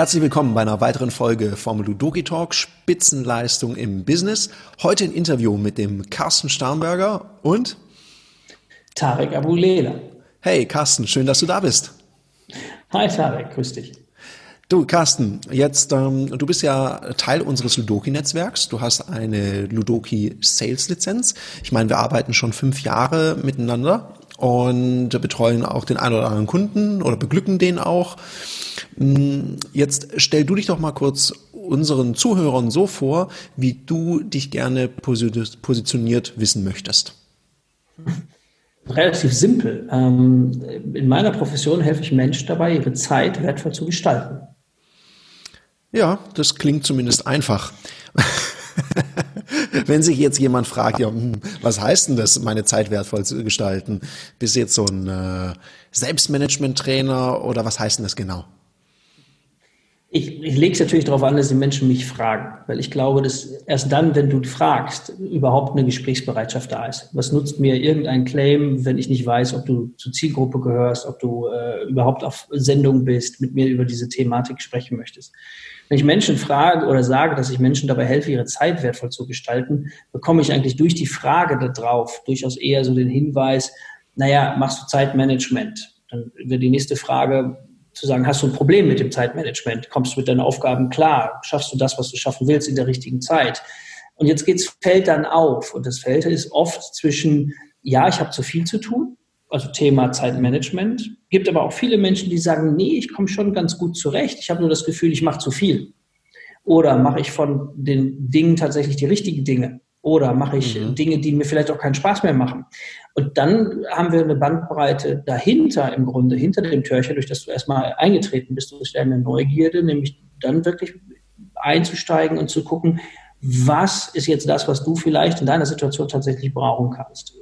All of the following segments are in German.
Herzlich willkommen bei einer weiteren Folge vom Ludoki Talk Spitzenleistung im Business. Heute ein Interview mit dem Carsten Starnberger und Tarek Abulela. Hey Carsten, schön, dass du da bist. Hi Tarek, grüß dich. Du, Carsten, jetzt, ähm, du bist ja Teil unseres Ludoki-Netzwerks. Du hast eine Ludoki-Sales-Lizenz. Ich meine, wir arbeiten schon fünf Jahre miteinander und betreuen auch den einen oder anderen Kunden oder beglücken den auch. Mm, jetzt stell du dich doch mal kurz unseren Zuhörern so vor, wie du dich gerne positioniert wissen möchtest. Relativ simpel. Ähm, in meiner Profession helfe ich Menschen dabei, ihre Zeit wertvoll zu gestalten. Ja, das klingt zumindest einfach. Wenn sich jetzt jemand fragt, ja, hm, was heißt denn das, meine Zeit wertvoll zu gestalten? Bist du jetzt so ein äh, Selbstmanagement-Trainer oder was heißt denn das genau? Ich, ich lege es natürlich darauf an, dass die Menschen mich fragen, weil ich glaube, dass erst dann, wenn du fragst, überhaupt eine Gesprächsbereitschaft da ist. Was nutzt mir irgendein Claim, wenn ich nicht weiß, ob du zur Zielgruppe gehörst, ob du äh, überhaupt auf Sendung bist, mit mir über diese Thematik sprechen möchtest. Wenn ich Menschen frage oder sage, dass ich Menschen dabei helfe, ihre Zeit wertvoll zu gestalten, bekomme ich eigentlich durch die Frage darauf durchaus eher so den Hinweis, naja, machst du Zeitmanagement? Dann wird die nächste Frage, zu sagen, hast du ein Problem mit dem Zeitmanagement? Kommst du mit deinen Aufgaben klar? Schaffst du das, was du schaffen willst in der richtigen Zeit? Und jetzt geht's Feld dann auf. Und das Feld ist oft zwischen, ja, ich habe zu viel zu tun, also Thema Zeitmanagement. Gibt aber auch viele Menschen, die sagen, nee, ich komme schon ganz gut zurecht. Ich habe nur das Gefühl, ich mache zu viel. Oder mache ich von den Dingen tatsächlich die richtigen Dinge? Oder mache ich mhm. Dinge, die mir vielleicht auch keinen Spaß mehr machen? Und dann haben wir eine Bandbreite dahinter im Grunde, hinter dem Türchen, durch das du erstmal eingetreten bist, durch deine Neugierde, nämlich dann wirklich einzusteigen und zu gucken, was ist jetzt das, was du vielleicht in deiner Situation tatsächlich brauchen kannst.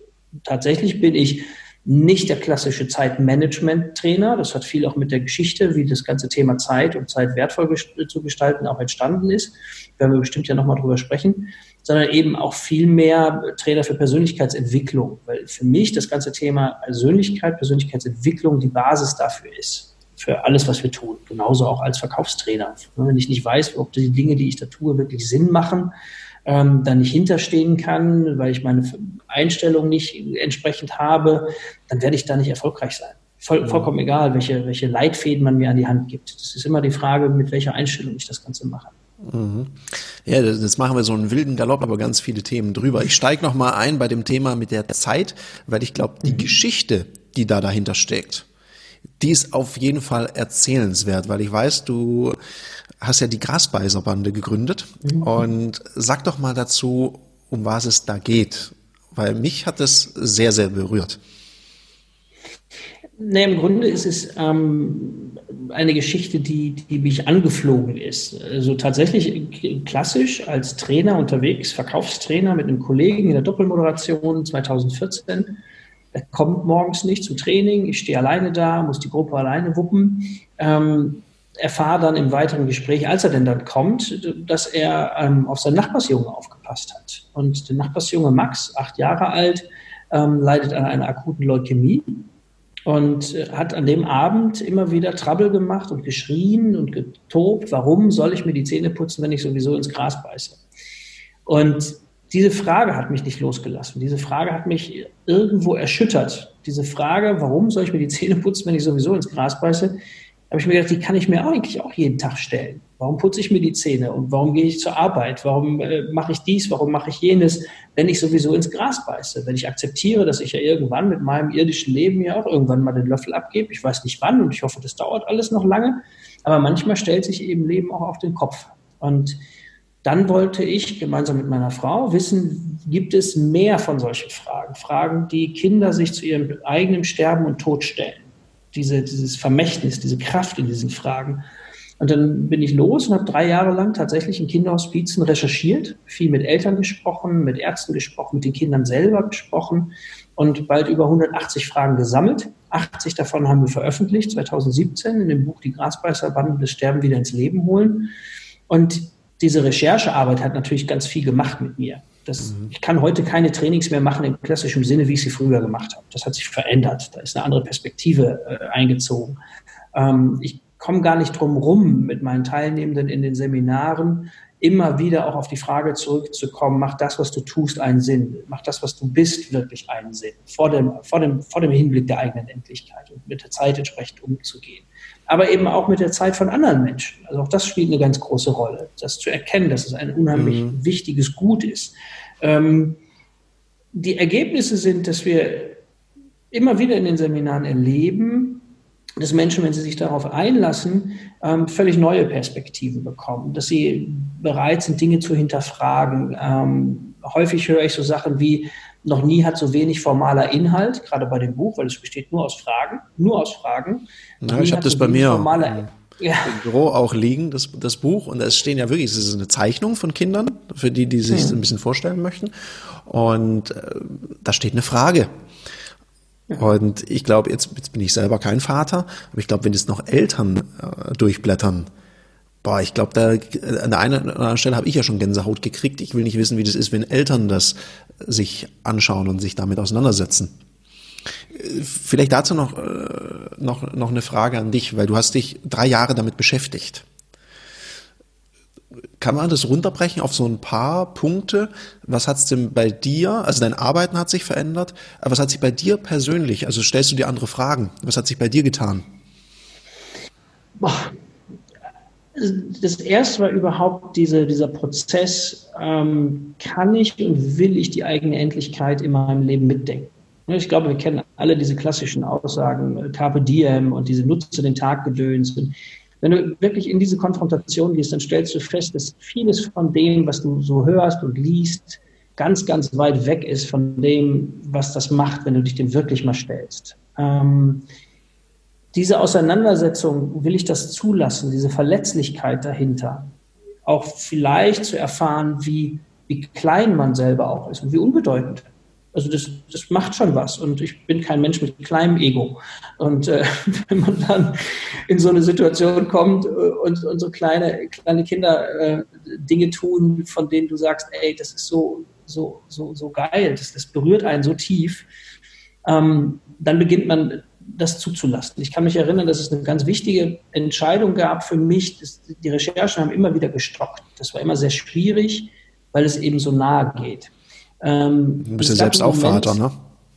Tatsächlich bin ich nicht der klassische Zeitmanagement-Trainer. Das hat viel auch mit der Geschichte, wie das ganze Thema Zeit und Zeit wertvoll zu gestalten auch entstanden ist. Werden wir bestimmt ja nochmal drüber sprechen sondern eben auch viel mehr Trainer für Persönlichkeitsentwicklung, weil für mich das ganze Thema Persönlichkeit, Persönlichkeitsentwicklung die Basis dafür ist, für alles, was wir tun. Genauso auch als Verkaufstrainer. Wenn ich nicht weiß, ob die Dinge, die ich da tue, wirklich Sinn machen, ähm, dann nicht hinterstehen kann, weil ich meine Einstellung nicht entsprechend habe, dann werde ich da nicht erfolgreich sein. Voll, vollkommen egal, welche, welche Leitfäden man mir an die Hand gibt. Das ist immer die Frage, mit welcher Einstellung ich das Ganze mache. Mhm. Ja, das machen wir so einen wilden Galopp, aber ganz viele Themen drüber. Ich steige noch mal ein bei dem Thema mit der Zeit, weil ich glaube, die mhm. Geschichte, die da dahinter steckt, die ist auf jeden Fall erzählenswert, weil ich weiß, du hast ja die Grasbeißerbande gegründet mhm. und sag doch mal dazu, um was es da geht, weil mich hat das sehr, sehr berührt. Nee, im Grunde ist es ähm, eine Geschichte, die, die mich angeflogen ist. Also tatsächlich klassisch als Trainer unterwegs, Verkaufstrainer mit einem Kollegen in der Doppelmoderation 2014. Er kommt morgens nicht zum Training, ich stehe alleine da, muss die Gruppe alleine wuppen. Ähm, erfahre dann im weiteren Gespräch, als er denn dann kommt, dass er ähm, auf seinen Nachbarsjunge aufgepasst hat. Und der Nachbarsjunge Max, acht Jahre alt, ähm, leidet an einer akuten Leukämie und äh, hat an dem Abend immer wieder Trouble gemacht und geschrien und getobt, warum soll ich mir die Zähne putzen, wenn ich sowieso ins Gras beiße? Und diese Frage hat mich nicht losgelassen. Diese Frage hat mich irgendwo erschüttert. Diese Frage, warum soll ich mir die Zähne putzen, wenn ich sowieso ins Gras beiße, habe ich mir gedacht, die kann ich mir eigentlich auch jeden Tag stellen. Warum putze ich mir die Zähne und warum gehe ich zur Arbeit? Warum äh, mache ich dies? Warum mache ich jenes, wenn ich sowieso ins Gras beiße? Wenn ich akzeptiere, dass ich ja irgendwann mit meinem irdischen Leben ja auch irgendwann mal den Löffel abgebe. Ich weiß nicht wann und ich hoffe, das dauert alles noch lange. Aber manchmal stellt sich eben Leben auch auf den Kopf. Und dann wollte ich gemeinsam mit meiner Frau wissen, gibt es mehr von solchen Fragen? Fragen, die Kinder sich zu ihrem eigenen Sterben und Tod stellen. Diese, dieses Vermächtnis, diese Kraft in diesen Fragen. Und dann bin ich los und habe drei Jahre lang tatsächlich in Kinderhospizen recherchiert, viel mit Eltern gesprochen, mit Ärzten gesprochen, mit den Kindern selber gesprochen und bald über 180 Fragen gesammelt. 80 davon haben wir veröffentlicht, 2017 in dem Buch Die Grasbeißerbande des Sterben wieder ins Leben holen. Und diese Recherchearbeit hat natürlich ganz viel gemacht mit mir. Das, mhm. Ich kann heute keine Trainings mehr machen im klassischen Sinne, wie ich sie früher gemacht habe. Das hat sich verändert. Da ist eine andere Perspektive äh, eingezogen. Ähm, ich komme gar nicht drum rum, mit meinen Teilnehmenden in den Seminaren immer wieder auch auf die Frage zurückzukommen, macht das, was du tust, einen Sinn? Macht das, was du bist, wirklich einen Sinn? Vor dem, vor dem, vor dem Hinblick der eigenen Endlichkeit und mit der Zeit entsprechend umzugehen. Aber eben auch mit der Zeit von anderen Menschen. Also auch das spielt eine ganz große Rolle. Das zu erkennen, dass es ein unheimlich mhm. wichtiges Gut ist. Ähm, die Ergebnisse sind, dass wir immer wieder in den Seminaren erleben, dass Menschen, wenn sie sich darauf einlassen, ähm, völlig neue Perspektiven bekommen, dass sie bereit sind, Dinge zu hinterfragen. Ähm, häufig höre ich so Sachen wie, noch nie hat so wenig formaler Inhalt, gerade bei dem Buch, weil es besteht nur aus Fragen, nur aus Fragen. Ja, ich habe das so bei mir ja. im Büro auch liegen, das, das Buch. Und es stehen ja wirklich, es ist eine Zeichnung von Kindern, für die, die sich hm. ein bisschen vorstellen möchten. Und äh, da steht eine Frage. Und ich glaube, jetzt, jetzt bin ich selber kein Vater, aber ich glaube, wenn es noch Eltern äh, durchblättern, boah, ich glaube, da an der einen oder anderen Stelle habe ich ja schon Gänsehaut gekriegt. Ich will nicht wissen, wie das ist, wenn Eltern das sich anschauen und sich damit auseinandersetzen. Vielleicht dazu noch, äh, noch, noch eine Frage an dich, weil du hast dich drei Jahre damit beschäftigt kann man das runterbrechen auf so ein paar Punkte? Was hat es denn bei dir, also dein Arbeiten hat sich verändert, aber was hat sich bei dir persönlich, also stellst du dir andere Fragen, was hat sich bei dir getan? Das erste war überhaupt diese, dieser Prozess, ähm, kann ich und will ich die eigene Endlichkeit in meinem Leben mitdenken? Ich glaube, wir kennen alle diese klassischen Aussagen, äh, Carpe Diem und diese Nutze den Tag gedöns. Wenn du wirklich in diese Konfrontation gehst, dann stellst du fest, dass vieles von dem, was du so hörst und liest, ganz, ganz weit weg ist von dem, was das macht, wenn du dich dem wirklich mal stellst. Ähm, diese Auseinandersetzung, will ich das zulassen, diese Verletzlichkeit dahinter, auch vielleicht zu erfahren, wie, wie klein man selber auch ist und wie unbedeutend. Also das, das macht schon was. Und ich bin kein Mensch mit kleinem Ego. Und äh, wenn man dann in so eine Situation kommt äh, und, und so kleine, kleine Kinder äh, Dinge tun, von denen du sagst, ey, das ist so, so, so, so geil, das, das berührt einen so tief, ähm, dann beginnt man das zuzulassen. Ich kann mich erinnern, dass es eine ganz wichtige Entscheidung gab für mich. Die Recherchen haben immer wieder gestockt. Das war immer sehr schwierig, weil es eben so nahe geht. Ähm, du bist ja selbst auch Moment, Vater, ne?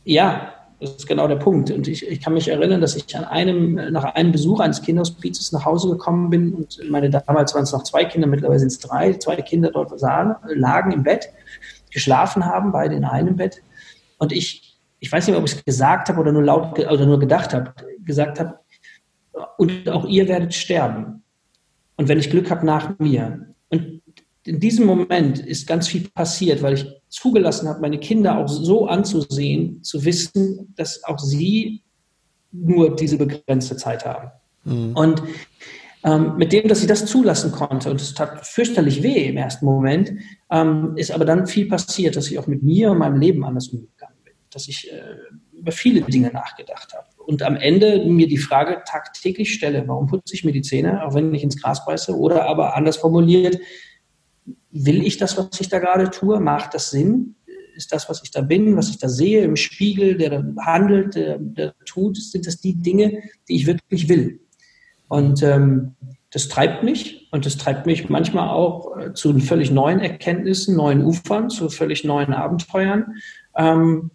Ja, das ist genau der Punkt. Und ich, ich kann mich erinnern, dass ich an einem, nach einem Besuch eines Kinderhospizes nach Hause gekommen bin und meine damals waren es noch zwei Kinder, mittlerweile sind es drei, zwei Kinder dort sahen, lagen im Bett, geschlafen haben, beide in einem Bett. Und ich, ich weiß nicht, ob ich es gesagt habe oder nur laut oder nur gedacht habe, gesagt habe, und auch ihr werdet sterben. Und wenn ich Glück habe, nach mir. Und in diesem Moment ist ganz viel passiert, weil ich zugelassen habe, meine Kinder auch so anzusehen, zu wissen, dass auch sie nur diese begrenzte Zeit haben. Mhm. Und ähm, mit dem, dass ich das zulassen konnte, und es tat fürchterlich weh im ersten Moment, ähm, ist aber dann viel passiert, dass ich auch mit mir und meinem Leben anders umgegangen dass ich äh, über viele Dinge nachgedacht habe. Und am Ende mir die Frage tagtäglich stelle, warum putze ich mir die Zähne, auch wenn ich ins Gras beiße, oder aber anders formuliert, will ich das, was ich da gerade tue? Macht das Sinn? Ist das, was ich da bin, was ich da sehe im Spiegel, der da handelt, der, der tut, sind das die Dinge, die ich wirklich will? Und ähm, das treibt mich und das treibt mich manchmal auch äh, zu völlig neuen Erkenntnissen, neuen Ufern, zu völlig neuen Abenteuern. Ähm,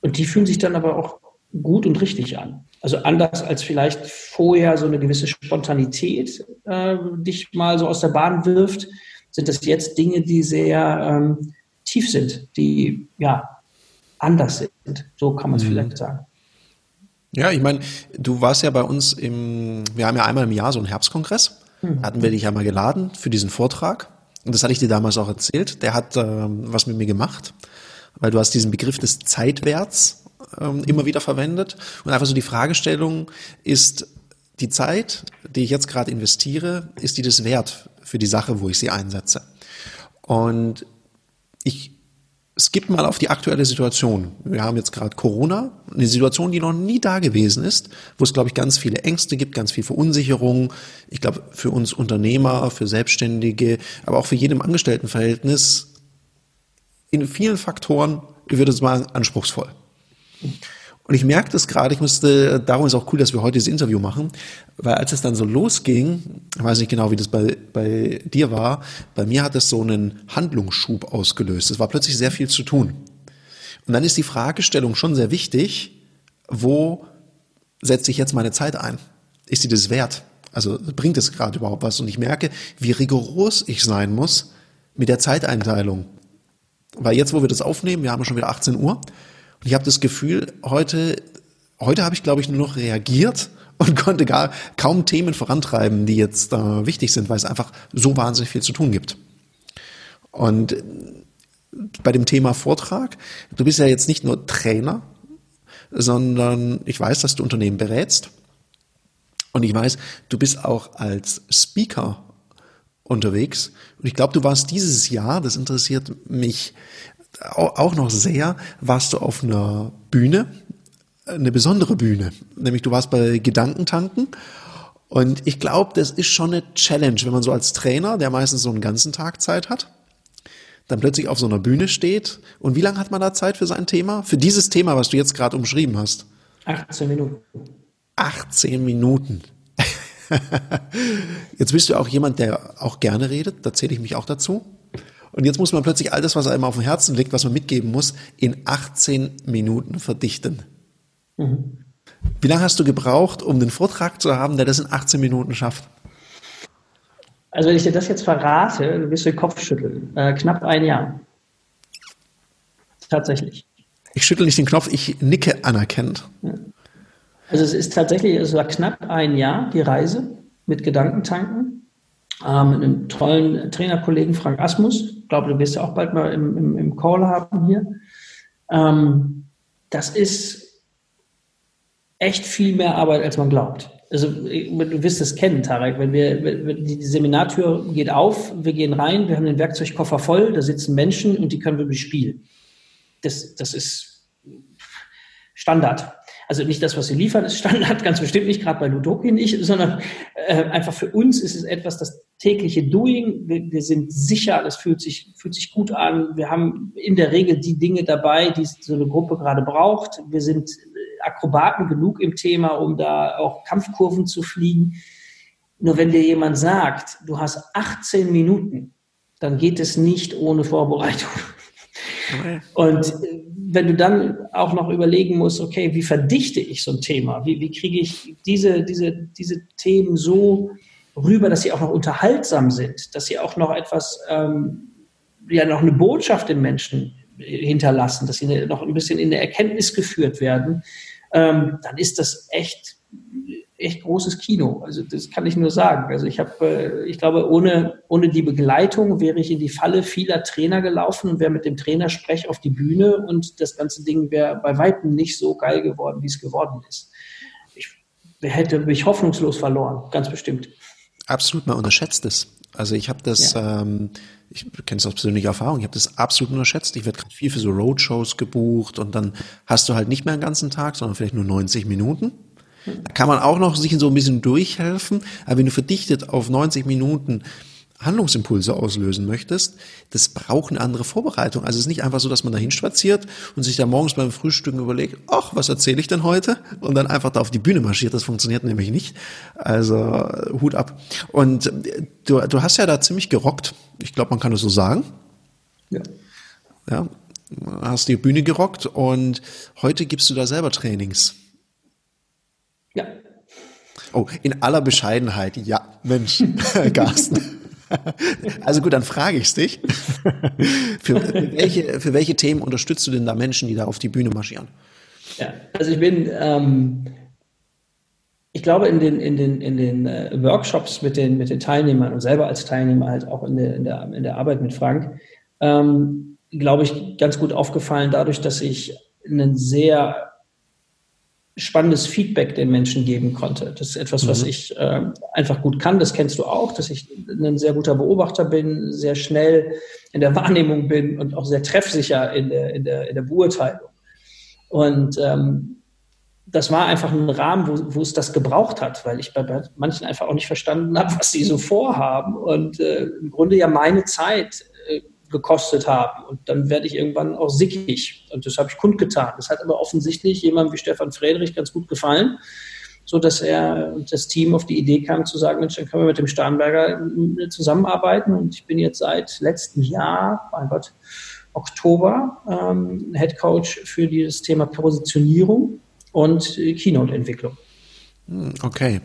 und die fühlen sich dann aber auch gut und richtig an. Also anders als vielleicht vorher so eine gewisse Spontanität äh, dich mal so aus der Bahn wirft, sind das jetzt Dinge, die sehr ähm, tief sind, die ja anders sind. So kann man es mhm. vielleicht sagen. Ja, ich meine, du warst ja bei uns im, wir haben ja einmal im Jahr so einen Herbstkongress. Mhm. Hatten wir dich ja mal geladen für diesen Vortrag. Und das hatte ich dir damals auch erzählt. Der hat ähm, was mit mir gemacht, weil du hast diesen Begriff des Zeitwerts ähm, immer wieder verwendet. Und einfach so die Fragestellung ist, die Zeit, die ich jetzt gerade investiere, ist die das wert für die Sache, wo ich sie einsetze. Und ich skippe mal auf die aktuelle Situation. Wir haben jetzt gerade Corona, eine Situation, die noch nie da gewesen ist, wo es, glaube ich, ganz viele Ängste gibt, ganz viel Verunsicherung. Ich glaube, für uns Unternehmer, für Selbstständige, aber auch für jedem Angestelltenverhältnis in vielen Faktoren, ich würde sagen, anspruchsvoll. Und ich merke das gerade, ich musste, darum ist auch cool, dass wir heute dieses Interview machen, weil als es dann so losging, ich weiß nicht genau, wie das bei, bei dir war, bei mir hat es so einen Handlungsschub ausgelöst. Es war plötzlich sehr viel zu tun. Und dann ist die Fragestellung schon sehr wichtig, wo setze ich jetzt meine Zeit ein? Ist sie das wert? Also bringt es gerade überhaupt was? Und ich merke, wie rigoros ich sein muss mit der Zeiteinteilung. Weil jetzt, wo wir das aufnehmen, wir haben schon wieder 18 Uhr, und ich habe das Gefühl, heute, heute habe ich, glaube ich, nur noch reagiert und konnte gar kaum Themen vorantreiben, die jetzt äh, wichtig sind, weil es einfach so wahnsinnig viel zu tun gibt. Und bei dem Thema Vortrag, du bist ja jetzt nicht nur Trainer, sondern ich weiß, dass du Unternehmen berätst. Und ich weiß, du bist auch als Speaker unterwegs. Und ich glaube, du warst dieses Jahr, das interessiert mich auch noch sehr, warst du auf einer Bühne, eine besondere Bühne. Nämlich du warst bei Gedankentanken. Und ich glaube, das ist schon eine Challenge, wenn man so als Trainer, der meistens so einen ganzen Tag Zeit hat, dann plötzlich auf so einer Bühne steht. Und wie lange hat man da Zeit für sein Thema? Für dieses Thema, was du jetzt gerade umschrieben hast? 18 Minuten. 18 Minuten. Jetzt bist du auch jemand, der auch gerne redet, da zähle ich mich auch dazu. Und jetzt muss man plötzlich all das, was einem auf dem Herzen liegt, was man mitgeben muss, in 18 Minuten verdichten. Mhm. Wie lange hast du gebraucht, um den Vortrag zu haben, der das in 18 Minuten schafft? Also wenn ich dir das jetzt verrate, wirst du den Kopf schütteln. Äh, knapp ein Jahr. Tatsächlich. Ich schüttel nicht den Knopf, ich nicke anerkennend. Also es ist tatsächlich, es war knapp ein Jahr, die Reise mit Gedankentanken, äh, mit einem tollen Trainerkollegen Frank Asmus. Ich glaube, du wirst ja auch bald mal im, im, im Call haben hier. Ähm, das ist echt viel mehr Arbeit, als man glaubt. Also du wirst es kennen, Tarek, wenn wir, wenn die Seminartür geht auf, wir gehen rein, wir haben den Werkzeugkoffer voll, da sitzen Menschen und die können wir bespielen. Das, das ist Standard. Also nicht das, was sie liefern, ist Standard, ganz bestimmt nicht, gerade bei Ludoki nicht, sondern äh, einfach für uns ist es etwas, das tägliche Doing. Wir, wir sind sicher, das fühlt sich, fühlt sich gut an. Wir haben in der Regel die Dinge dabei, die so eine Gruppe gerade braucht. Wir sind Akrobaten genug im Thema, um da auch Kampfkurven zu fliegen. Nur wenn dir jemand sagt, du hast 18 Minuten, dann geht es nicht ohne Vorbereitung. Und äh, wenn du dann auch noch überlegen musst, okay, wie verdichte ich so ein Thema? Wie, wie kriege ich diese, diese, diese Themen so rüber, dass sie auch noch unterhaltsam sind, dass sie auch noch etwas, ähm, ja, noch eine Botschaft den Menschen hinterlassen, dass sie noch ein bisschen in der Erkenntnis geführt werden, ähm, dann ist das echt echt großes Kino. Also das kann ich nur sagen. Also ich habe, äh, ich glaube, ohne, ohne die Begleitung wäre ich in die Falle vieler Trainer gelaufen und wäre mit dem Trainersprech auf die Bühne und das ganze Ding wäre bei weitem nicht so geil geworden, wie es geworden ist. Ich hätte mich hoffnungslos verloren, ganz bestimmt. Absolut, man unterschätzt es. Also ich habe das, ja. ähm, ich kenne es aus persönlicher Erfahrung, ich habe das absolut unterschätzt. Ich werde gerade viel für so Roadshows gebucht und dann hast du halt nicht mehr einen ganzen Tag, sondern vielleicht nur 90 Minuten. Da kann man auch noch sich so ein bisschen durchhelfen, aber wenn du verdichtet auf 90 Minuten Handlungsimpulse auslösen möchtest, das braucht eine andere Vorbereitung. Also es ist nicht einfach so, dass man dahin spaziert und sich da morgens beim Frühstücken überlegt, ach, was erzähle ich denn heute? Und dann einfach da auf die Bühne marschiert. Das funktioniert nämlich nicht. Also Hut ab. Und du, du hast ja da ziemlich gerockt. Ich glaube, man kann das so sagen. Ja. Ja, hast die Bühne gerockt und heute gibst du da selber Trainings. Ja. Oh, in aller Bescheidenheit, ja, Mensch, Carsten. Also gut, dann frage ich dich. Für welche, für welche Themen unterstützt du denn da Menschen, die da auf die Bühne marschieren? Ja, also ich bin, ähm, ich glaube, in den, in den, in den äh, Workshops mit den, mit den Teilnehmern und selber als Teilnehmer halt auch in der, in der, in der Arbeit mit Frank, ähm, glaube ich, ganz gut aufgefallen dadurch, dass ich einen sehr spannendes Feedback den Menschen geben konnte. Das ist etwas, was mhm. ich äh, einfach gut kann. Das kennst du auch, dass ich ein sehr guter Beobachter bin, sehr schnell in der Wahrnehmung bin und auch sehr treffsicher in der, in der, in der Beurteilung. Und ähm, das war einfach ein Rahmen, wo, wo es das gebraucht hat, weil ich bei, bei manchen einfach auch nicht verstanden habe, was sie so vorhaben und äh, im Grunde ja meine Zeit äh, gekostet haben. Und dann werde ich irgendwann auch sickig. Und das habe ich kundgetan. Das hat aber offensichtlich jemandem wie Stefan Friedrich ganz gut gefallen, so dass er und das Team auf die Idee kam zu sagen, Mensch, dann können wir mit dem Starnberger äh, zusammenarbeiten. Und ich bin jetzt seit letztem Jahr, mein Gott, Oktober, ähm, Head Coach für dieses Thema Positionierung und äh, Keynote-Entwicklung. Hm, okay.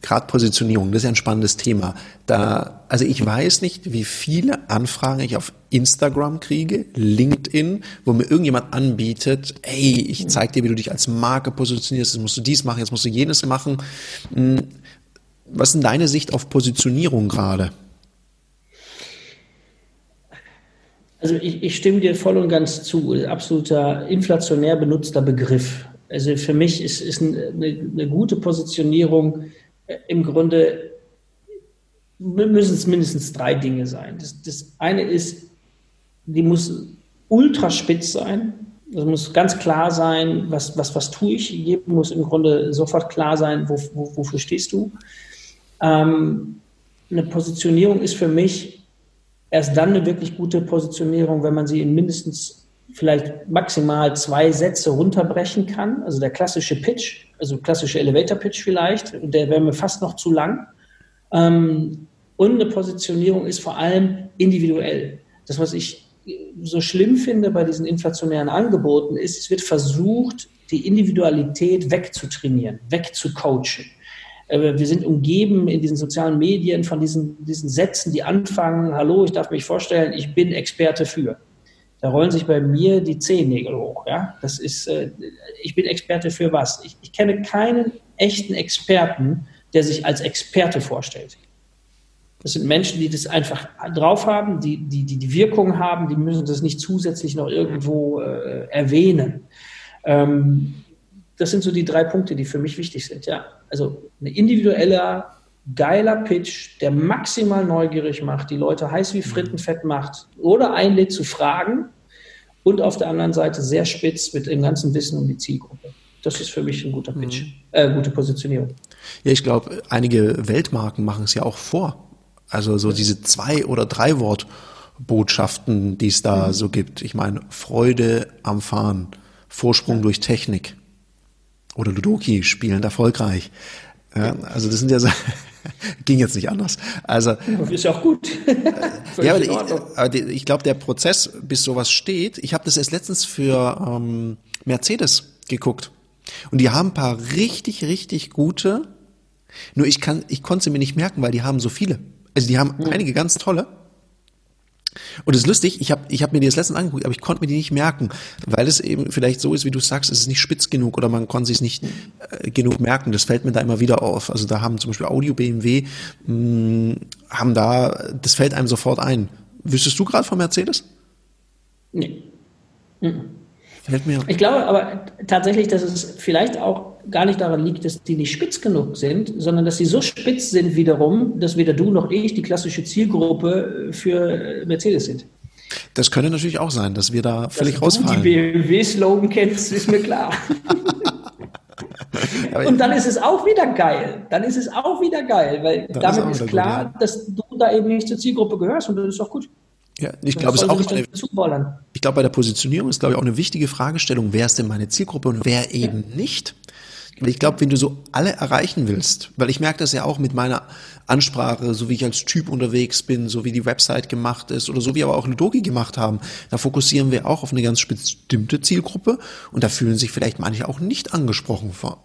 Gerade Positionierung, das ist ja ein spannendes Thema. Da, also ich weiß nicht, wie viele Anfragen ich auf Instagram kriege, LinkedIn, wo mir irgendjemand anbietet, ey, ich zeig dir, wie du dich als Marke positionierst, jetzt musst du dies machen, jetzt musst du jenes machen. Hm, was ist denn deine Sicht auf Positionierung gerade? Also ich, ich stimme dir voll und ganz zu. Absoluter inflationär benutzter Begriff. Also für mich ist, ist eine, eine gute Positionierung im Grunde müssen es mindestens drei Dinge sein. Das, das eine ist, die muss ultra spitz sein. Das muss ganz klar sein, was, was, was tue ich. Jedem muss im Grunde sofort klar sein, wo, wo, wofür stehst du. Ähm, eine Positionierung ist für mich erst dann eine wirklich gute Positionierung, wenn man sie in mindestens vielleicht maximal zwei Sätze runterbrechen kann. Also der klassische Pitch, also klassische Elevator Pitch vielleicht, der wäre mir fast noch zu lang. Ähm, und eine Positionierung ist vor allem individuell. Das, was ich so schlimm finde bei diesen inflationären Angeboten, ist, es wird versucht, die Individualität wegzutrainieren, wegzucoachen. Äh, wir sind umgeben in diesen sozialen Medien von diesen, diesen Sätzen, die anfangen, hallo, ich darf mich vorstellen, ich bin Experte für. Da rollen sich bei mir die Zehennägel hoch. Ja? Das ist, äh, ich bin Experte für was? Ich, ich kenne keinen echten Experten, der sich als Experte vorstellt. Das sind Menschen, die das einfach drauf haben, die die, die, die Wirkung haben, die müssen das nicht zusätzlich noch irgendwo äh, erwähnen. Ähm, das sind so die drei Punkte, die für mich wichtig sind. Ja, also ein individueller, geiler Pitch, der maximal neugierig macht, die Leute heiß wie Frittenfett macht oder einlädt zu fragen und auf der anderen Seite sehr spitz mit dem ganzen Wissen um die Zielgruppe. Das ist für mich ein guter Pitch, mhm. äh, gute Positionierung. Ja, ich glaube, einige Weltmarken machen es ja auch vor. Also so diese zwei oder drei Wortbotschaften, die es da mhm. so gibt. Ich meine, Freude am Fahren, Vorsprung ja. durch Technik oder Ludoki spielend erfolgreich. Ja, also das sind ja so, ging jetzt nicht anders. Also ist ja auch gut. ja, aber ich, aber ich glaube, der Prozess, bis sowas steht, ich habe das erst letztens für ähm, Mercedes geguckt und die haben ein paar richtig, richtig gute. Nur ich kann, ich konnte sie mir nicht merken, weil die haben so viele. Also die haben mhm. einige ganz tolle. Und es ist lustig, ich habe ich hab mir die das letztens angeguckt, aber ich konnte mir die nicht merken, weil es eben vielleicht so ist, wie du sagst, es ist nicht spitz genug oder man konnte sich nicht äh, genug merken. Das fällt mir da immer wieder auf. Also da haben zum Beispiel Audio BMW, mh, hm, haben da, das fällt einem sofort ein. Wüsstest du gerade von Mercedes? Nee. Mhm. Fällt mir. Ich glaube aber tatsächlich, dass es vielleicht auch gar nicht daran liegt, dass die nicht spitz genug sind, sondern dass sie so spitz sind wiederum, dass weder du noch ich die klassische Zielgruppe für Mercedes sind. Das könnte natürlich auch sein, dass wir da völlig dass rausfallen. Du die BMW-Slogan kennst, ist mir klar. Und dann ist es auch wieder geil. Dann ist es auch wieder geil, weil damit ist, ist klar, gut, ja. dass du da eben nicht zur Zielgruppe gehörst und das ist auch gut. Ja, ich glaube, es auch eine, ich glaube, bei der Positionierung ist, glaube ich, auch eine wichtige Fragestellung, wer ist denn meine Zielgruppe und wer eben ja. nicht? Weil ich glaube, wenn du so alle erreichen willst, weil ich merke das ja auch mit meiner Ansprache, so wie ich als Typ unterwegs bin, so wie die Website gemacht ist oder so wie aber auch Ludoki gemacht haben, da fokussieren wir auch auf eine ganz bestimmte Zielgruppe und da fühlen sich vielleicht manche auch nicht angesprochen vor.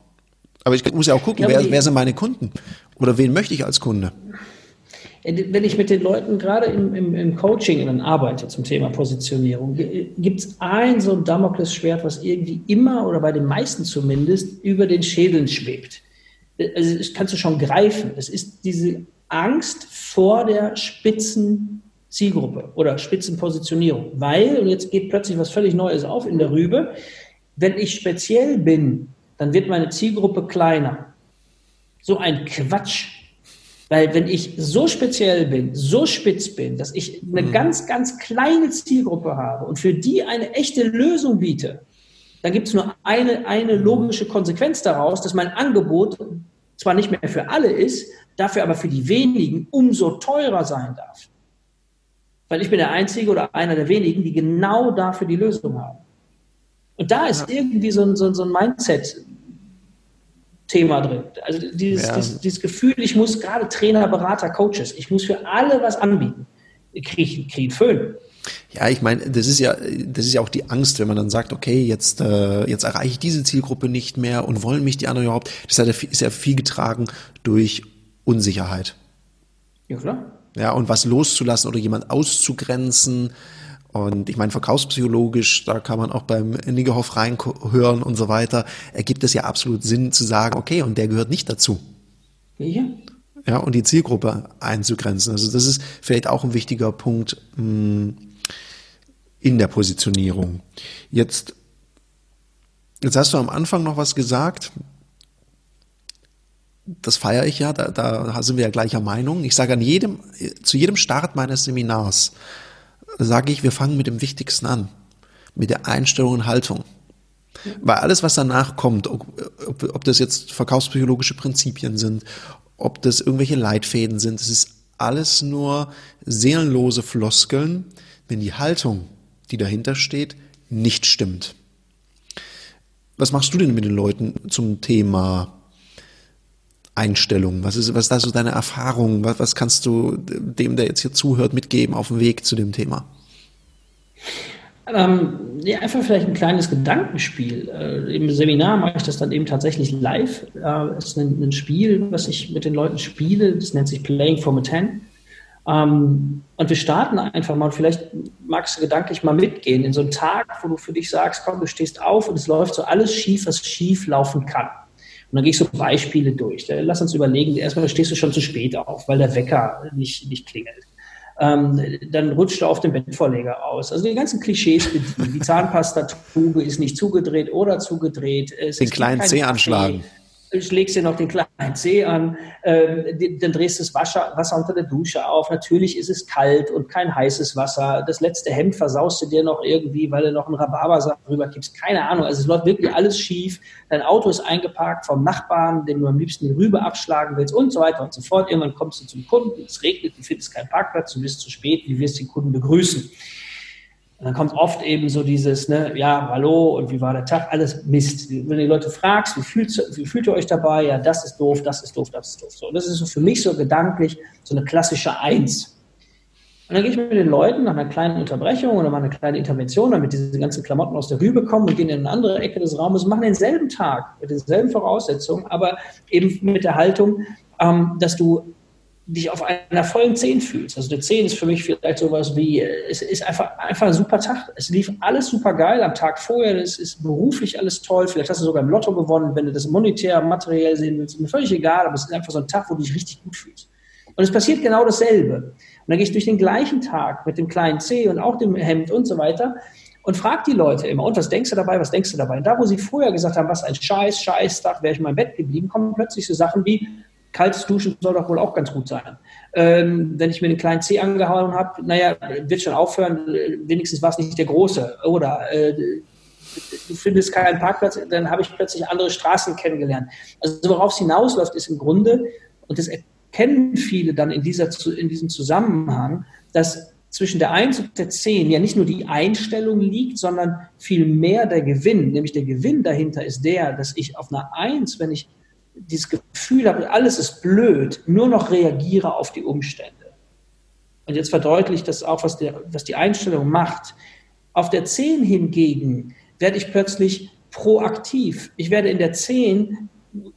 Aber ich muss ja auch gucken, wer, wer sind meine Kunden oder wen möchte ich als Kunde? Wenn ich mit den Leuten gerade im, im, im Coaching dann arbeite zum Thema Positionierung, gibt es ein so ein Damoklesschwert, was irgendwie immer oder bei den meisten zumindest über den Schädeln schwebt. Also das kannst du schon greifen. Es ist diese Angst vor der spitzen Zielgruppe oder Spitzenpositionierung. Weil, und jetzt geht plötzlich was völlig Neues auf in der Rübe, wenn ich speziell bin, dann wird meine Zielgruppe kleiner. So ein Quatsch. Weil wenn ich so speziell bin, so spitz bin, dass ich eine mhm. ganz, ganz kleine Zielgruppe habe und für die eine echte Lösung biete, dann gibt es nur eine, eine mhm. logische Konsequenz daraus, dass mein Angebot zwar nicht mehr für alle ist, dafür aber für die wenigen umso teurer sein darf. Weil ich bin der Einzige oder einer der wenigen, die genau dafür die Lösung haben. Und da ist irgendwie so ein, so, so ein Mindset-Thema drin. Also dieses, ja. dieses, dieses, Gefühl, ich muss gerade Trainer, Berater, Coaches, ich muss für alle was anbieten. Krieg, krieg Föhn. Ja, ich meine, das ist ja, das ist ja auch die Angst, wenn man dann sagt, okay, jetzt, äh, jetzt erreiche ich diese Zielgruppe nicht mehr und wollen mich die anderen überhaupt. Das ist ja viel getragen durch Unsicherheit. Ja, klar. Ja, und was loszulassen oder jemand auszugrenzen. Und ich meine, verkaufspsychologisch, da kann man auch beim Niggerhoff reinhören und so weiter, ergibt es ja absolut Sinn zu sagen, okay, und der gehört nicht dazu. Ja. Ja, und die Zielgruppe einzugrenzen. Also das ist vielleicht auch ein wichtiger Punkt mh, hm, in der Positionierung. Jetzt, jetzt hast du am Anfang noch was gesagt, das feiere ich ja, da, da sind wir ja gleicher Meinung. Ich sage an jedem, zu jedem Start meines Seminars, sage ich, wir fangen mit dem Wichtigsten an, mit der Einstellung und Haltung. Weil alles, was danach kommt, ob, ob das jetzt verkaufspsychologische Prinzipien sind, ob das irgendwelche Leitfäden sind, das ist alles nur seelenlose Floskeln, wenn die Haltung, die dahinter steht, nicht stimmt. Was machst du denn mit den Leuten zum Thema Einstellung? Was ist, was ist da so deine Erfahrung? Was, was kannst du dem, der jetzt hier zuhört, mitgeben auf dem Weg zu dem Thema? Ähm, ja, einfach vielleicht ein kleines Gedankenspiel. Äh, Im Seminar mache ich das dann eben tatsächlich live. Äh, es ist ein, ein, Spiel, was ich mit den Leuten spiele. Das nennt sich Playing from a Ten. Ähm, und wir starten einfach mal. Vielleicht magst du gedanklich mal mitgehen in so einen Tag, wo du für dich sagst, komm, du stehst auf und es läuft so alles schief, was schief laufen kann. Und dann gehe ich so Beispiele durch. Lass uns überlegen, erstmal stehst du schon zu spät auf, weil der Wecker nicht, nicht klingelt. Ähm, dann rutscht du auf dem Bettvorleger aus. Also die ganzen Klischees bedienen. Die Zahnpastatube ist nicht zugedreht oder zugedreht. Es Den kleinen C anschlagen. Kaffee schlägst dir noch den kleinen Zeh an, äh, dann drehst du das Wasser, unter der Dusche auf. Natürlich ist es kalt und kein heißes Wasser. Das letzte Hemd versaust du dir noch irgendwie, weil du noch einen Rhabarbersaft drüber gibst. Keine Ahnung. Also es läuft wirklich alles schief. Dein Auto ist eingeparkt vom Nachbarn, dem du am liebsten die Rübe abschlagen willst und so weiter und so fort. Irgendwann kommst du zum Kunden, es regnet, du findest keinen Parkplatz, du bist zu spät, wie wirst den Kunden begrüßen? Und dann kommt oft eben so dieses, ne, ja, hallo und wie war der Tag, alles Mist. Wenn du die Leute fragst, wie fühlt, wie fühlt ihr euch dabei? Ja, das ist doof, das ist doof, das ist doof. So, und das ist so für mich so gedanklich so eine klassische Eins. Und dann gehe ich mit den Leuten nach einer kleinen Unterbrechung oder mal eine kleine Intervention, damit diese ganzen Klamotten aus der Rübe kommen und gehen in eine andere Ecke des Raumes, machen denselben Tag mit denselben Voraussetzungen, aber eben mit der Haltung, ähm, dass du dich auf einer vollen Zehn fühlst. Also eine Zehn ist für mich vielleicht sowas wie, es ist einfach, einfach ein super Tag. Es lief alles super geil am Tag vorher, es ist beruflich alles toll. Vielleicht hast du sogar im Lotto gewonnen, wenn du das monetär, materiell sehen willst. Mir völlig egal, aber es ist einfach so ein Tag, wo du dich richtig gut fühlst. Und es passiert genau dasselbe. Und dann gehe ich durch den gleichen Tag mit dem kleinen C und auch dem Hemd und so weiter und frag die Leute immer, und was denkst du dabei, was denkst du dabei? Und da, wo sie vorher gesagt haben, was ein Scheiß, Scheißtag, wäre ich in meinem Bett geblieben, kommen plötzlich so Sachen wie, kaltes Duschen soll doch wohl auch ganz gut sein. Ähm, wenn ich mir den kleinen C angehauen habe, naja, wird schon aufhören, wenigstens war es nicht der große. Oder äh, du findest keinen Parkplatz, dann habe ich plötzlich andere Straßen kennengelernt. Also worauf es hinausläuft, ist im Grunde, und das erkennen viele dann in, dieser, in diesem Zusammenhang, dass zwischen der 1 und der 10 ja nicht nur die Einstellung liegt, sondern viel mehr der Gewinn. Nämlich der Gewinn dahinter ist der, dass ich auf einer 1, wenn ich dieses Gefühl habe, alles ist blöd, nur noch reagiere auf die Umstände. Und jetzt verdeutlicht das auch, was, der, was die Einstellung macht. Auf der 10 hingegen werde ich plötzlich proaktiv. Ich werde in der 10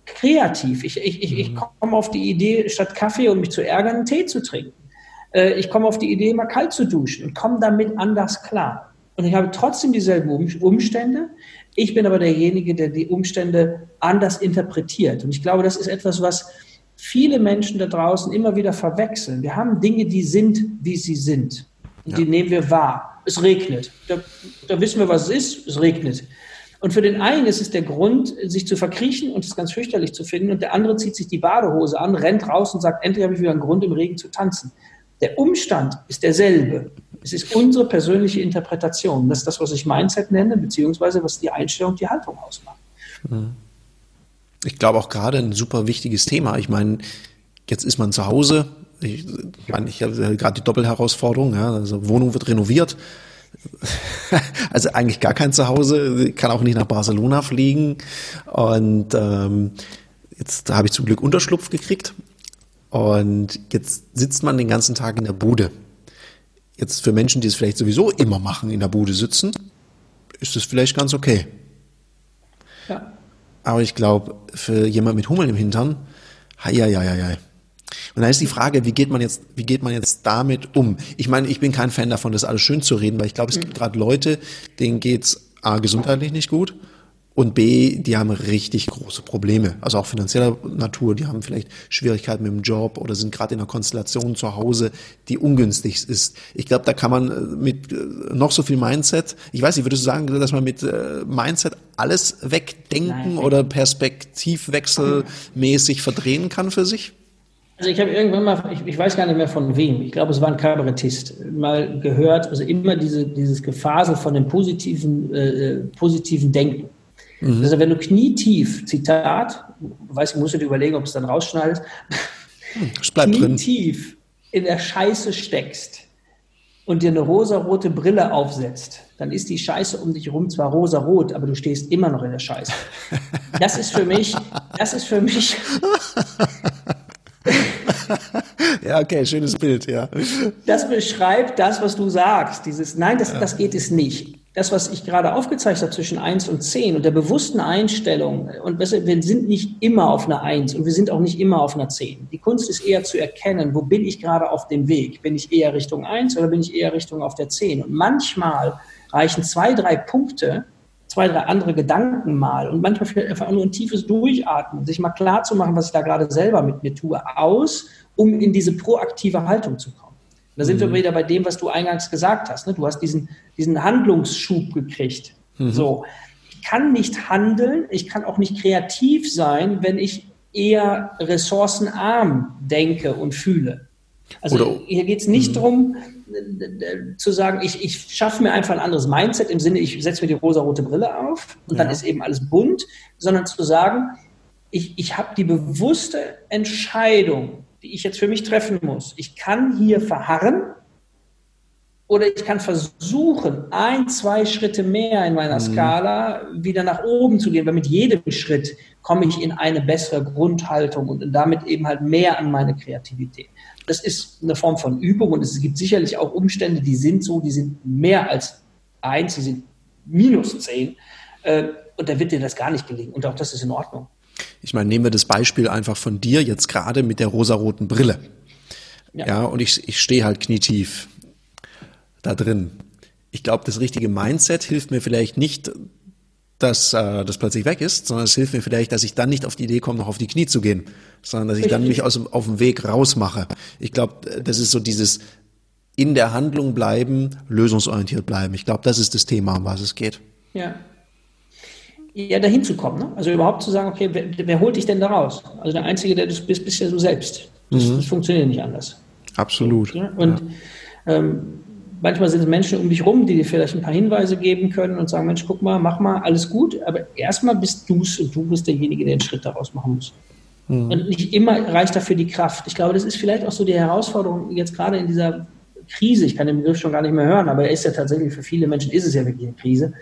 kreativ. Ich, ich, ich, ich mhm. komme auf die Idee, statt Kaffee und mich zu ärgern, einen Tee zu trinken. Äh, ich komme auf die Idee, mal kalt zu duschen und komme damit anders klar. Und ich habe trotzdem dieselben Umstände. Ich bin aber derjenige, der die Umstände anders interpretiert. Und ich glaube, das ist etwas, was viele Menschen da draußen immer wieder verwechseln. Wir haben Dinge, die sind, wie sie sind. Und die nehmen wir wahr. Es regnet. Da, da wissen wir, was es ist. Es regnet. Und für den einen ist es der Grund, sich zu verkriechen und es ganz fürchterlich zu finden. Und der andere zieht sich die Badehose an, rennt raus und sagt, endlich habe ich wieder einen Grund, im Regen zu tanzen. Der Umstand ist derselbe. Es ist unsere persönliche Interpretation. Das ist das, was ich Mindset nenne, beziehungsweise was die Einstellung, die Haltung ausmacht. Ich glaube auch gerade ein super wichtiges Thema. Ich meine, jetzt ist man zu Hause, Ich, ich meine, ich habe gerade die Doppelherausforderung, ja, also Wohnung wird renoviert. Also eigentlich gar kein Zuhause, kann auch nicht nach Barcelona fliegen. Und ähm, jetzt habe ich zum Glück Unterschlupf gekriegt. Und jetzt sitzt man den ganzen Tag in der Bude. Jetzt für Menschen, die es vielleicht sowieso immer machen, in der Bude sitzen, ist es vielleicht ganz okay. Ja. Aber ich glaube, für jemand mit Hummeln im Hintern, ja, ja, ja, ja. Und da ist die Frage, wie geht man jetzt, wie geht man jetzt damit um? Ich meine, ich bin kein Fan davon, das alles schön zu reden, weil ich glaube, es gibt mhm. gerade Leute, denen geht's A, gesundheitlich nicht gut und B, die haben richtig große Probleme, also auch finanzieller Natur. Die haben vielleicht Schwierigkeiten mit dem Job oder sind gerade in einer Konstellation zu Hause, die ungünstig ist. Ich glaube, da kann man äh, mit äh, noch so viel Mindset, ich weiß nicht, würdest du sagen, dass man mit äh, Mindset alles wegdenken Nein. oder perspektivwechselmäßig verdrehen kann für sich? Also ich habe irgendwann mal, ich, ich, weiß gar nicht mehr von wem, ich glaube, es war ein Kabarettist, mal gehört, also immer diese, dieses Gefasel von dem positiven, äh, positiven Denken. Mhm. Also wenn du knietief, Zitat, weiß ich, musst du dir überlegen, ob es dann rausschneidest, es bleibt knietief drin. in der Scheiße steckst und dir eine rosarote Brille aufsetzt, dann ist die Scheiße um dich herum zwar rosarot, aber du stehst immer noch in der Scheiße. Das ist für mich, das ist für mich. ja, okay, schönes Bild, ja. Das beschreibt das, was du sagst. Dieses, nein, das, das geht es nicht das, was ich gerade aufgezeigt habe zwischen 1 und 10 und der bewussten Einstellung, und wir sind nicht immer auf einer 1 und wir sind auch nicht immer auf einer 10. Die Kunst ist eher zu erkennen, wo bin ich gerade auf dem Weg? Bin ich eher Richtung 1 oder bin ich eher Richtung auf der 10? Und manchmal reichen zwei, drei Punkte, zwei, drei andere Gedanken mal und manchmal vielleicht einfach nur ein tiefes Durchatmen, sich mal klar zu machen, was ich da gerade selber mit mir tue, aus, um in diese proaktive Haltung zu kommen. Da sind mhm. wir wieder bei dem, was du eingangs gesagt hast. Ne? Du hast diesen, diesen Handlungsschub gekriegt. Mhm. So. Ich kann nicht handeln, ich kann auch nicht kreativ sein, wenn ich eher ressourcenarm denke und fühle. Also Oder, hier geht es nicht mhm. darum, zu sagen, ich, ich schaffe mir einfach ein anderes Mindset im Sinne, ich setze mir die rosa-rote Brille auf und ja. dann ist eben alles bunt, sondern zu sagen, ich, ich habe die bewusste Entscheidung, die ich jetzt für mich treffen muss. Ich kann hier verharren oder ich kann versuchen, ein, zwei Schritte mehr in meiner mhm. Skala wieder nach oben zu gehen, weil mit jedem Schritt komme ich in eine bessere Grundhaltung und damit eben halt mehr an meine Kreativität. Das ist eine Form von Übung und es gibt sicherlich auch Umstände, die sind so, die sind mehr als eins, die sind minus zehn. Äh, und da wird dir das gar nicht gelingen. Und auch das ist in Ordnung. Ich meine, nehmen wir das Beispiel einfach von dir jetzt gerade mit der rosaroten Brille. Ja, ja und ich, ich stehe halt knietief da drin. Ich glaube, das richtige Mindset hilft mir vielleicht nicht, dass äh, das plötzlich weg ist, sondern es hilft mir vielleicht, dass ich dann nicht auf die Idee komme, noch auf die Knie zu gehen, sondern dass ich dann mich aus, auf dem Weg rausmache. Ich glaube, das ist so dieses in der Handlung bleiben, lösungsorientiert bleiben. Ich glaube, das ist das Thema, um was es geht. Ja, ja, dahin zu kommen. Ne? Also überhaupt zu sagen, okay, wer, wer, holt dich denn da raus? Also der Einzige, der du bist, bist ja du selbst. Das, mhm. das funktioniert nicht anders. Absolut. Ja? Und ja. ähm, manchmal sind es Menschen um dich rum, die dir vielleicht ein paar Hinweise geben können und sagen, Mensch, guck mal, mach mal, alles gut. Aber erstmal bist du es und du bist derjenige, der den Schritt daraus machen muss. Mhm. Und nicht immer reicht dafür die Kraft. Ich glaube, das ist vielleicht auch so die Herausforderung jetzt gerade in dieser Krise. Ich kann den Begriff schon gar nicht mehr hören, aber er ist ja tatsächlich für viele Menschen ist es ja wirklich eine Krise.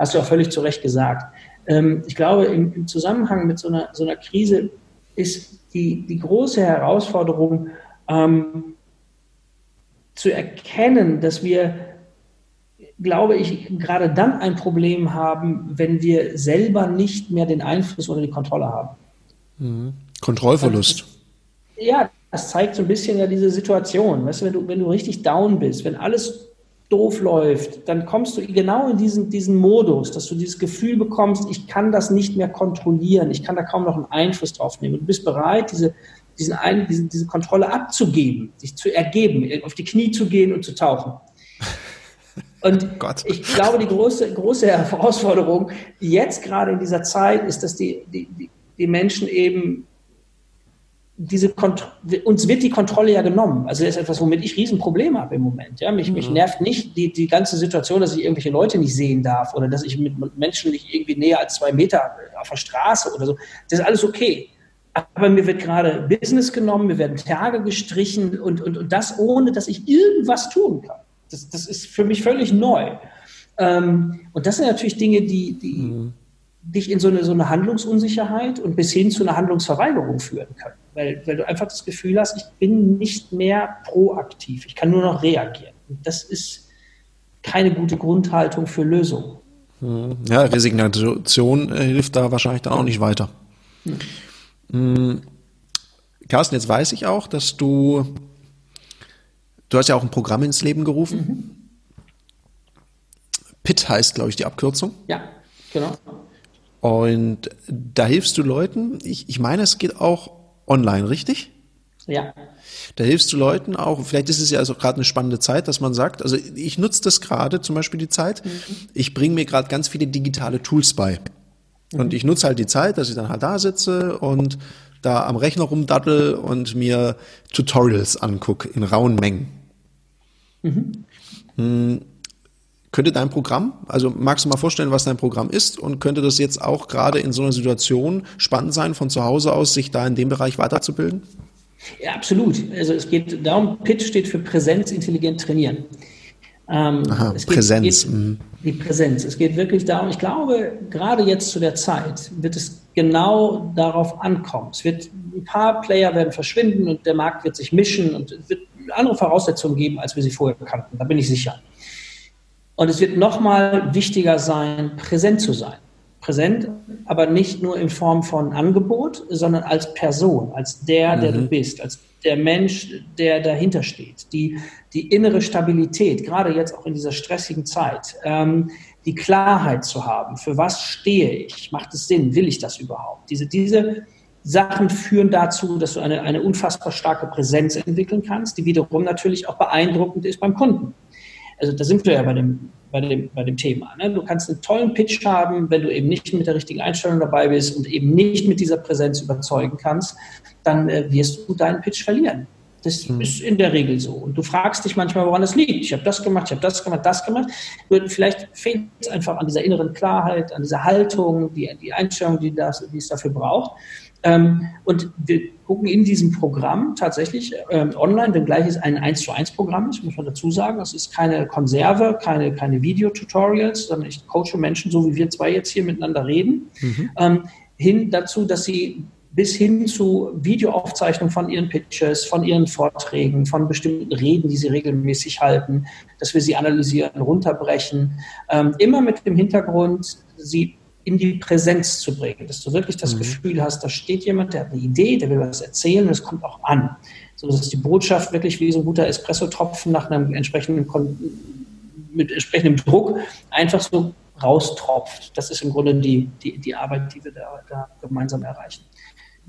Hast du auch völlig zu Recht gesagt. Ähm, ich glaube, im, im, Zusammenhang mit so einer, so einer Krise ist die, die große Herausforderung, ähm, zu erkennen, dass wir, glaube ich, gerade dann ein Problem haben, wenn wir selber nicht mehr den Einfluss oder die Kontrolle haben. Mhm. Kontrollverlust. Ja, das zeigt so ein bisschen ja diese Situation. Weißt du, wenn du, wenn du richtig down bist, wenn alles doof läuft, dann kommst du genau in diesen, diesen Modus, dass du dieses Gefühl bekommst, ich kann das nicht mehr kontrollieren, ich kann da kaum noch einen Einfluss drauf nehmen. Und du bist bereit, diese, diesen ein, diese, diese Kontrolle abzugeben, sich zu ergeben, auf die Knie zu gehen und zu tauchen. Und oh ich glaube, die große, große Herausforderung jetzt gerade in dieser Zeit ist, dass die, die, die Menschen eben diese Kont uns wird die Kontrolle ja genommen. Also das ist etwas, womit ich Riesenprobleme habe im Moment. Ja, mich, mhm. mich nervt nicht die, die ganze Situation, dass ich irgendwelche Leute nicht sehen darf oder dass ich mit Menschen nicht irgendwie näher als zwei Meter auf der Straße oder so. Das ist alles okay. Aber mir wird gerade Business genommen, mir werden Tage gestrichen und, und, und das ohne, dass ich irgendwas tun kann. Das, das ist für mich völlig neu. Ähm, und das sind natürlich Dinge, die, die mhm. Dich in so eine, so eine Handlungsunsicherheit und bis hin zu einer Handlungsverweigerung führen können. Weil, weil du einfach das Gefühl hast, ich bin nicht mehr proaktiv, ich kann nur noch reagieren. Und das ist keine gute Grundhaltung für Lösungen. Mhm. Ja, Resignation äh, hilft da wahrscheinlich dann auch nicht weiter. Mhm. Mhm. Carsten, jetzt weiß ich auch, dass du, du hast ja auch ein Programm ins Leben gerufen. Mhm. PIT heißt, glaube ich, die Abkürzung. Ja, genau. Und da hilfst du Leuten, ich, ich meine, es geht auch online, richtig? Ja. Da hilfst du Leuten auch, vielleicht ist es ja also gerade eine spannende Zeit, dass man sagt, also ich nutze das gerade, zum Beispiel die Zeit, mhm. ich bringe mir gerade ganz viele digitale Tools bei. Mhm. Und ich nutze halt die Zeit, dass ich dann halt da sitze und da am Rechner rumdattel und mir Tutorials angucke in rauen Mengen. Mhm. Könnte dein Programm, also magst du mal vorstellen, was dein Programm ist und könnte das jetzt auch gerade in so einer Situation spannend sein, von zu Hause aus sich da in dem Bereich weiterzubilden? Ja, absolut. Also es geht darum, PIT steht für Präsenz intelligent trainieren. Ähm, Aha, geht, Präsenz. Geht, mhm. die Präsenz. Es geht wirklich darum, ich glaube, gerade jetzt zu der Zeit wird es genau darauf ankommen. Es wird ein paar Player werden verschwinden und der Markt wird sich mischen und es wird andere Voraussetzungen geben, als wir sie vorher kannten. Da bin ich sicher. Und es wird nochmal wichtiger sein, präsent zu sein. Präsent, aber nicht nur in Form von Angebot, sondern als Person, als der, der mhm. du bist, als der Mensch, der dahinter steht. Die, die innere Stabilität, gerade jetzt auch in dieser stressigen Zeit, ähm, die Klarheit zu haben, für was stehe ich, macht es Sinn, will ich das überhaupt? Diese, diese Sachen führen dazu, dass du eine, eine unfassbar starke Präsenz entwickeln kannst, die wiederum natürlich auch beeindruckend ist beim Kunden also da sind wir ja bei dem, bei dem, bei dem Thema. Ne? Du kannst einen tollen Pitch haben, wenn du eben nicht mit der richtigen Einstellung dabei bist und eben nicht mit dieser Präsenz überzeugen kannst, dann äh, wirst du deinen Pitch verlieren. Das mhm. ist in der Regel so. Und du fragst dich manchmal, woran das liegt. Ich habe das gemacht, ich habe das gemacht, das gemacht. Vielleicht fehlt es einfach an dieser inneren Klarheit, an dieser Haltung, die, die Einstellung, die, das, die es dafür braucht. Ähm, und wir gucken in diesem Programm tatsächlich ähm, online, wenngleich es ein 1 zu 1 Programm ist, muss man dazu sagen. Das ist keine Konserve, keine, keine Videotutorials, sondern ich coache Menschen, so wie wir zwei jetzt hier miteinander reden, mhm. ähm, hin dazu, dass sie bis hin zu Videoaufzeichnung von ihren Pitches, von ihren Vorträgen, von bestimmten Reden, die sie regelmäßig halten, dass wir sie analysieren, runterbrechen, ähm, immer mit dem Hintergrund, sie in die Präsenz zu bringen, dass du wirklich das mhm. Gefühl hast, da steht jemand, der hat eine Idee, der will was erzählen und es kommt auch an. So dass die Botschaft wirklich wie so ein guter Espresso-Tropfen nach einem entsprechenden, mit entsprechendem Druck einfach so raustropft. Das ist im Grunde die, die, die Arbeit, die wir da, da gemeinsam erreichen.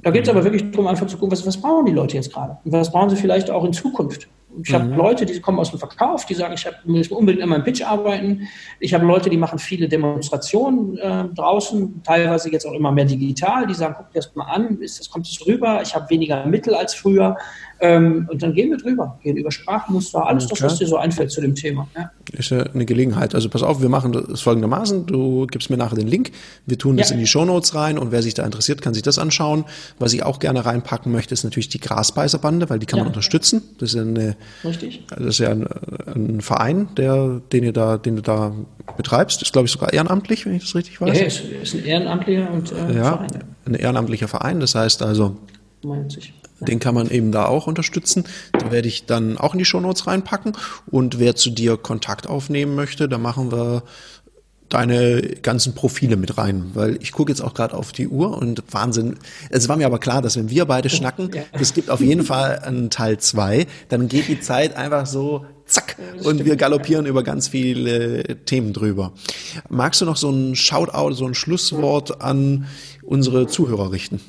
Da geht es aber wirklich darum, einfach zu gucken, was, was brauchen die Leute jetzt gerade? Und was brauchen sie vielleicht auch in Zukunft? Ich mhm. habe Leute, die kommen aus dem Verkauf, die sagen, ich hab, muss unbedingt an meinem Pitch arbeiten. Ich habe Leute, die machen viele Demonstrationen äh, draußen, teilweise jetzt auch immer mehr digital. Die sagen, guck dir das mal an, ist, das kommt es rüber. Ich habe weniger Mittel als früher. Ähm, und dann gehen wir drüber, gehen über Sprachmuster, alles das, was dir so einfällt zu dem Thema. Ja. Ist ja eine Gelegenheit. Also pass auf, wir machen das folgendermaßen. Du gibst mir nachher den Link. Wir tun das ja. in die Shownotes rein und wer sich da interessiert, kann sich das anschauen. Was ich auch gerne reinpacken möchte, ist natürlich die Grasbeißerbande, weil die kann ja. man unterstützen. Das ist ja eine, Richtig. Das ist ja ein, ein, Verein, der, den ihr da, den du da betreibst. Ist, glaube ich, sogar ehrenamtlich, wenn ich das richtig weiß. Ja, ist, ist ein ehrenamtlicher und, äh, ja, Verein. Ein ehrenamtlicher Verein. Das heißt also, meint sich. Den kann man eben da auch unterstützen. Da werde ich dann auch in die Shownotes reinpacken. Und wer zu dir Kontakt aufnehmen möchte, da machen wir deine ganzen Profile mit rein, weil ich gucke jetzt auch gerade auf die Uhr und Wahnsinn. Es war mir aber klar, dass wenn wir beide schnacken, es gibt auf jeden Fall einen Teil zwei, dann geht die Zeit einfach so zack und wir galoppieren über ganz viele Themen drüber. Magst du noch so ein Shoutout, so ein Schlusswort an unsere Zuhörer richten?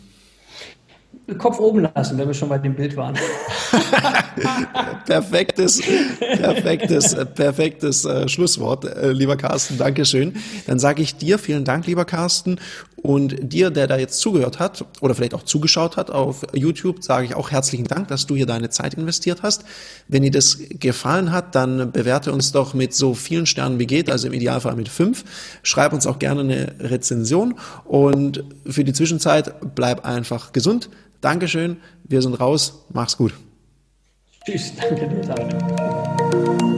Kopf oben lassen, wenn wir schon bei dem Bild waren. perfektes, perfektes, perfektes äh, Schlusswort, äh, lieber Carsten. Dankeschön. Dann sage ich dir vielen Dank, lieber Carsten. Und dir, der da jetzt zugehört hat oder vielleicht auch zugeschaut hat auf YouTube, sage ich auch herzlichen Dank, dass du hier deine Zeit investiert hast. Wenn dir das gefallen hat, dann bewerte uns doch mit so vielen Sternen wie geht, also im Idealfall mit fünf. Schreib uns auch gerne eine Rezension und für die Zwischenzeit bleib einfach gesund. Dankeschön, wir sind raus, mach's gut. Tschüss, danke dir.